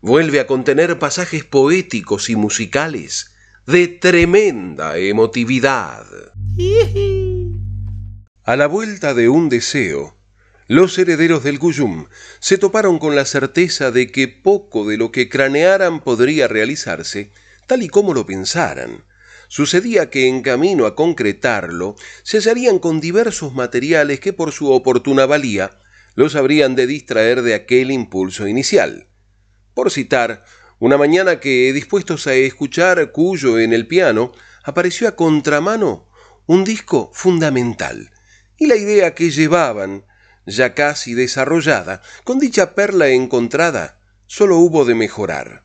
vuelve a contener pasajes poéticos y musicales de tremenda emotividad. A la vuelta de un deseo, los herederos del Cuyum se toparon con la certeza de que poco de lo que cranearan podría realizarse tal y como lo pensaran Sucedía que en camino a concretarlo se hallarían con diversos materiales que por su oportuna valía los habrían de distraer de aquel impulso inicial. Por citar, una mañana que, dispuestos a escuchar Cuyo en el piano, apareció a contramano un disco fundamental, y la idea que llevaban, ya casi desarrollada, con dicha perla encontrada, sólo hubo de mejorar.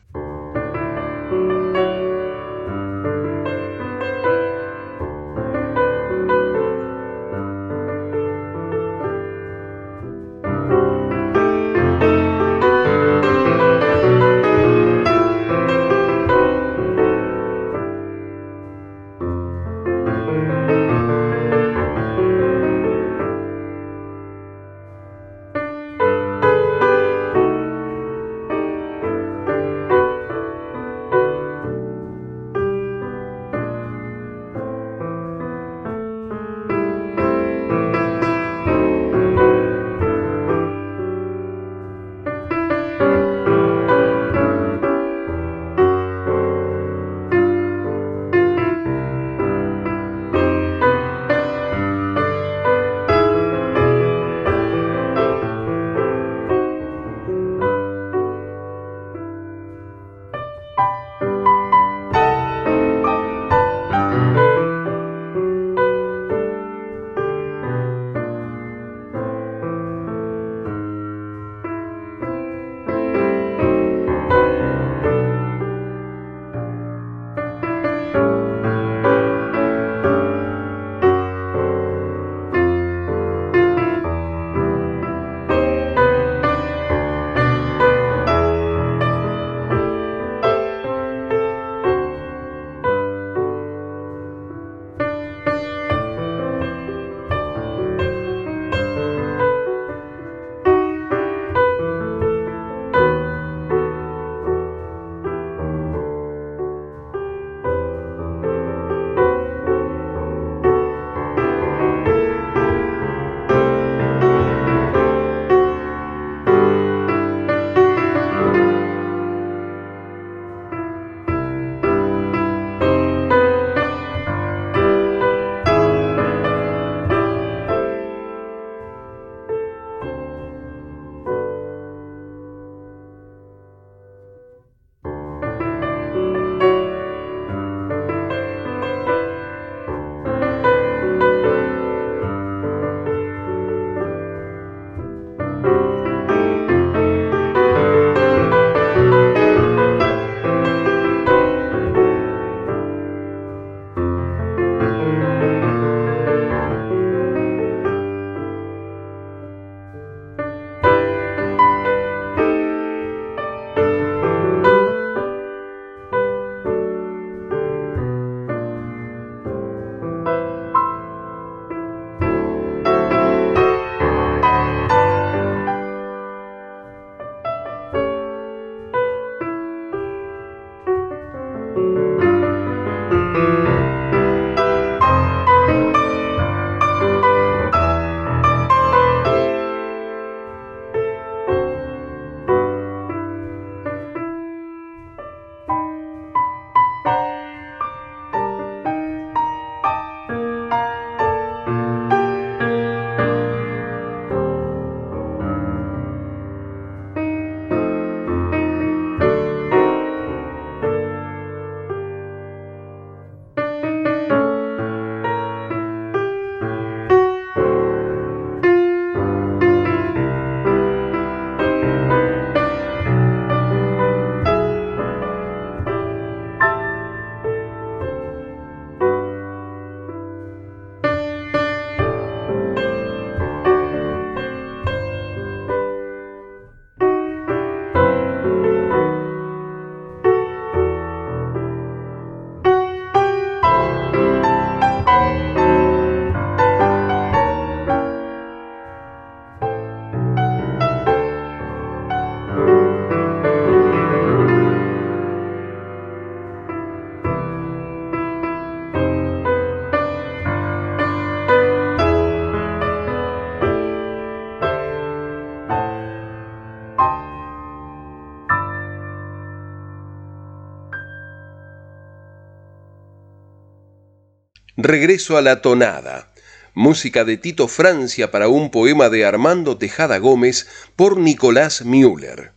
Regreso a la tonada. Música de Tito Francia para un poema de Armando Tejada Gómez por Nicolás Müller.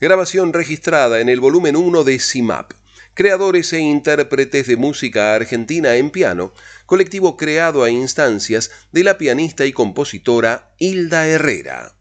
Grabación registrada en el volumen 1 de CIMAP. Creadores e intérpretes de música argentina en piano, colectivo creado a instancias de la pianista y compositora Hilda Herrera.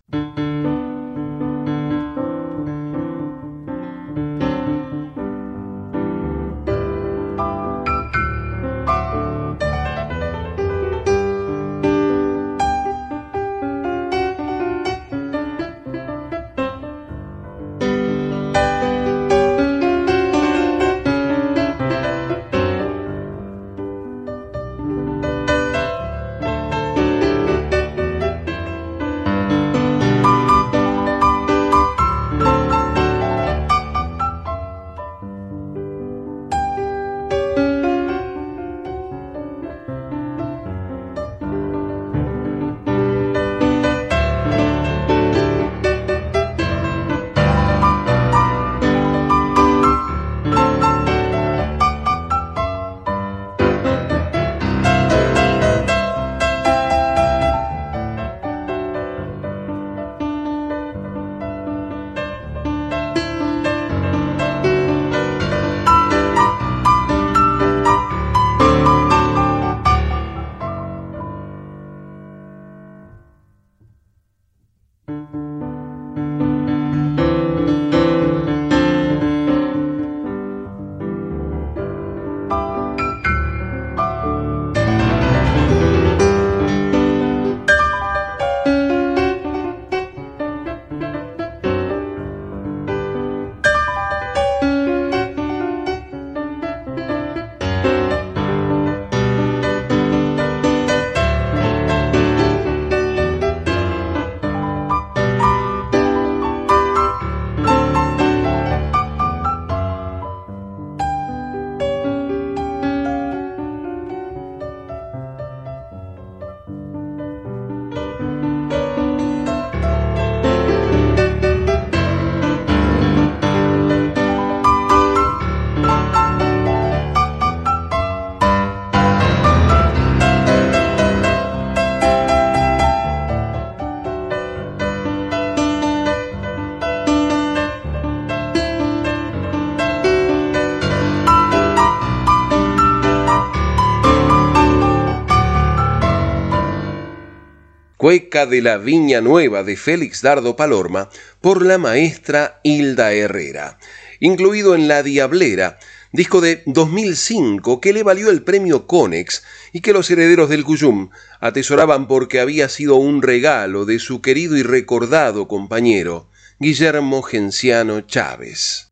Cueca de la Viña Nueva de Félix Dardo Palorma por la maestra Hilda Herrera, incluido en La Diablera, disco de 2005 que le valió el premio Conex y que los herederos del Cuyum atesoraban porque había sido un regalo de su querido y recordado compañero, Guillermo Genciano Chávez.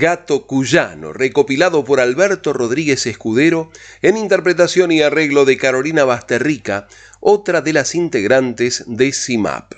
Gato Cuyano, recopilado por Alberto Rodríguez Escudero en interpretación y arreglo de Carolina Basterrica, otra de las integrantes de CIMAP.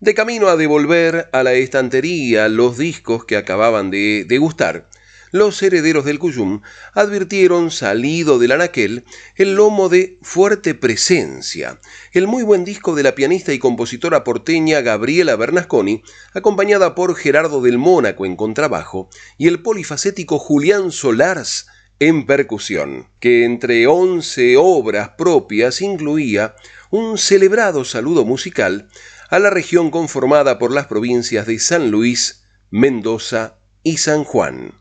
De camino a devolver a la estantería los discos que acababan de degustar, los herederos del Cuyum advirtieron, salido del anaquel, el lomo de Fuerte Presencia, el muy buen disco de la pianista y compositora porteña Gabriela Bernasconi, acompañada por Gerardo del Mónaco en contrabajo y el polifacético Julián Solars en percusión, que entre once obras propias incluía un celebrado saludo musical a la región conformada por las provincias de San Luis, Mendoza y San Juan.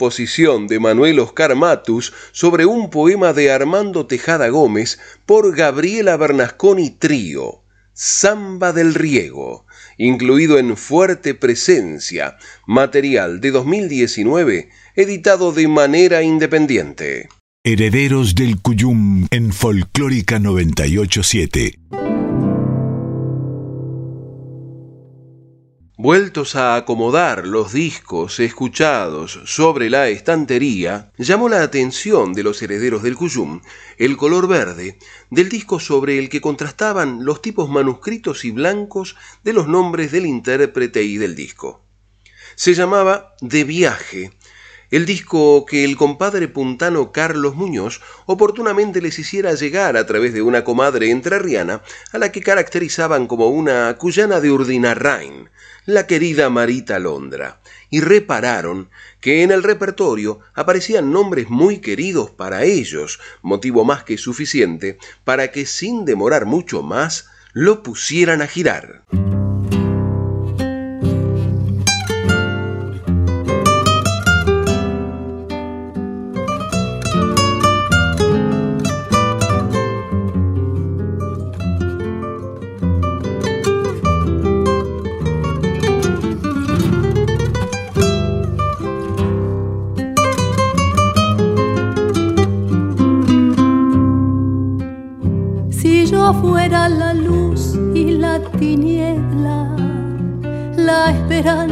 De Manuel Oscar Matus sobre un poema de Armando Tejada Gómez por Gabriela Bernasconi Trío, Samba del Riego, incluido en Fuerte Presencia, material de 2019, editado de manera independiente. Herederos del Cuyum en Folclórica 987. Vueltos a acomodar los discos escuchados sobre la estantería, llamó la atención de los herederos del Cuyum el color verde del disco sobre el que contrastaban los tipos manuscritos y blancos de los nombres del intérprete y del disco. Se llamaba De Viaje, el disco que el compadre puntano Carlos Muñoz oportunamente les hiciera llegar a través de una comadre entrerriana a la que caracterizaban como una cuyana de Urdinarrain, la querida Marita Londra, y repararon que en el repertorio aparecían nombres muy queridos para ellos, motivo más que suficiente para que sin demorar mucho más lo pusieran a girar.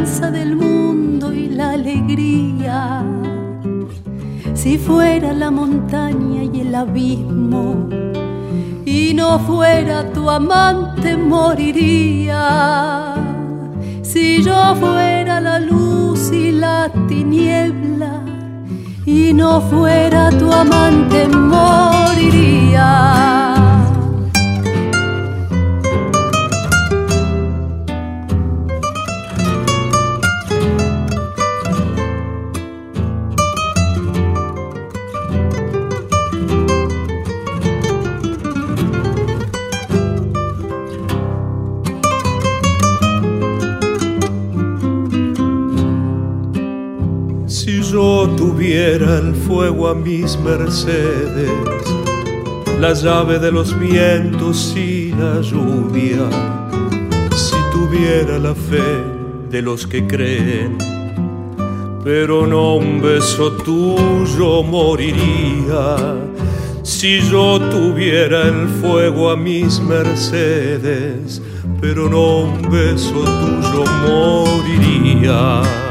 Del mundo y la alegría. Si fuera la montaña y el abismo, y no fuera tu amante, moriría. Si yo fuera la luz y la tiniebla, y no fuera tu amante, moriría. A mis mercedes, la llave de los vientos y la lluvia, si tuviera la fe de los que creen, pero no un beso tuyo moriría. Si yo tuviera el fuego a mis mercedes, pero no un beso tuyo moriría.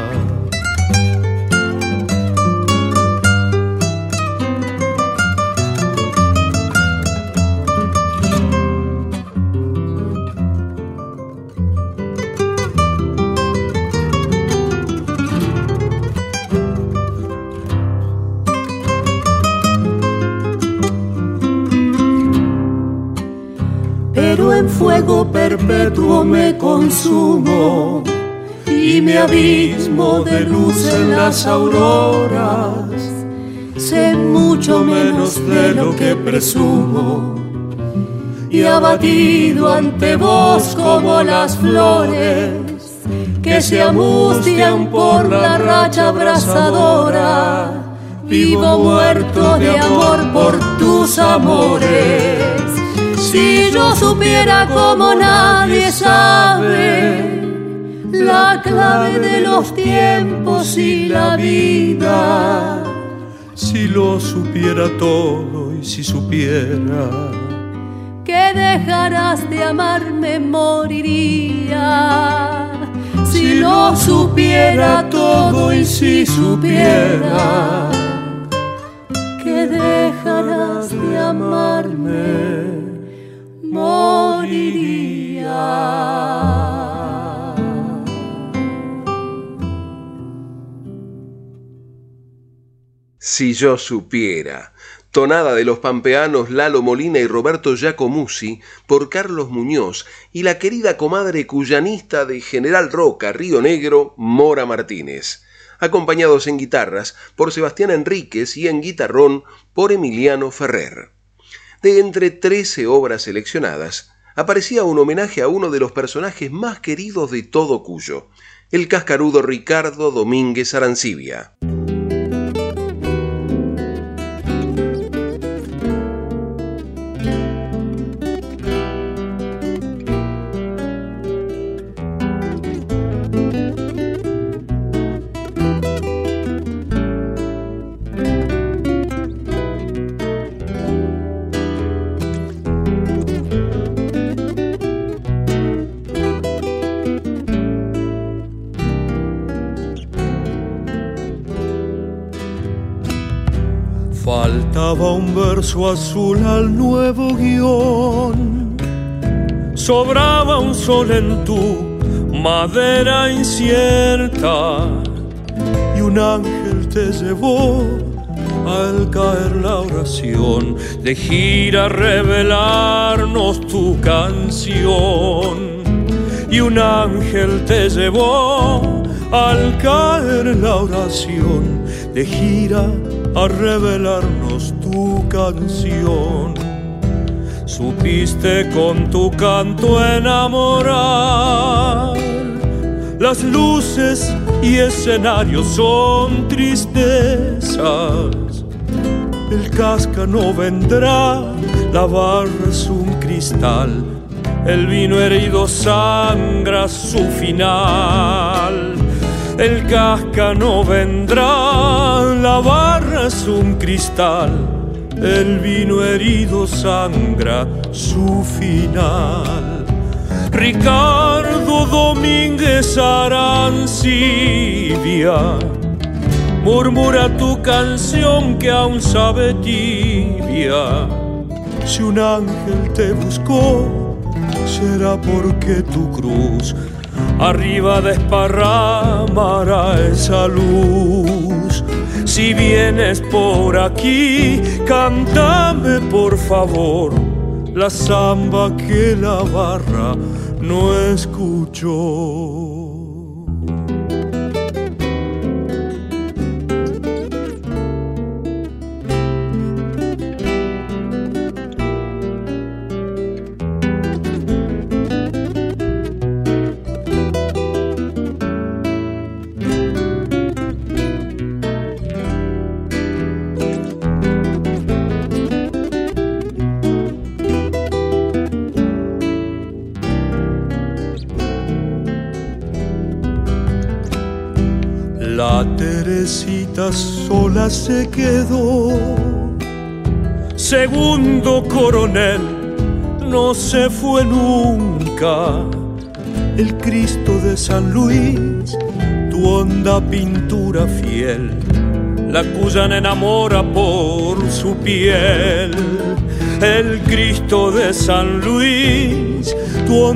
Me consumo y me abismo de luz en las auroras. Sé mucho menos de lo que presumo y abatido ante vos como las flores que se angustian por la racha abrasadora. Vivo muerto de amor por tus amores si yo supiera como nadie sabe la clave de los tiempos y la vida. Si lo supiera todo y si supiera que dejarás de amarme, moriría. Si lo supiera todo y si supiera Si yo supiera. Tonada de los pampeanos Lalo Molina y Roberto Giacomuzzi por Carlos Muñoz y la querida comadre cuyanista de General Roca, Río Negro, Mora Martínez, acompañados en guitarras por Sebastián Enríquez y en guitarrón por Emiliano Ferrer. De entre 13 obras seleccionadas, aparecía un homenaje a uno de los personajes más queridos de todo Cuyo, el cascarudo Ricardo Domínguez Arancibia. Verso azul al nuevo guion. Sobraba un sol en tu madera incierta y un ángel te llevó al caer la oración de gira revelarnos tu canción. Y un ángel te llevó al caer la oración de gira a revelarnos tu canción. Supiste con tu canto enamorar. Las luces y escenarios son tristezas. El casca no vendrá, la barra es un cristal. El vino herido sangra su final. El casca no vendrá, la barra un cristal. El vino herido sangra su final. Ricardo Domínguez Arancibia, murmura tu canción que aún sabe tibia. Si un ángel te buscó, será porque tu cruz arriba desparramará esa luz. Si vienes por aquí, cántame por favor la samba que la barra no escuchó. Sola se quedó. Segundo coronel no se fue nunca. El Cristo de San Luis, tu honda pintura fiel, la cuyan enamora por su piel. El Cristo de San Luis, tu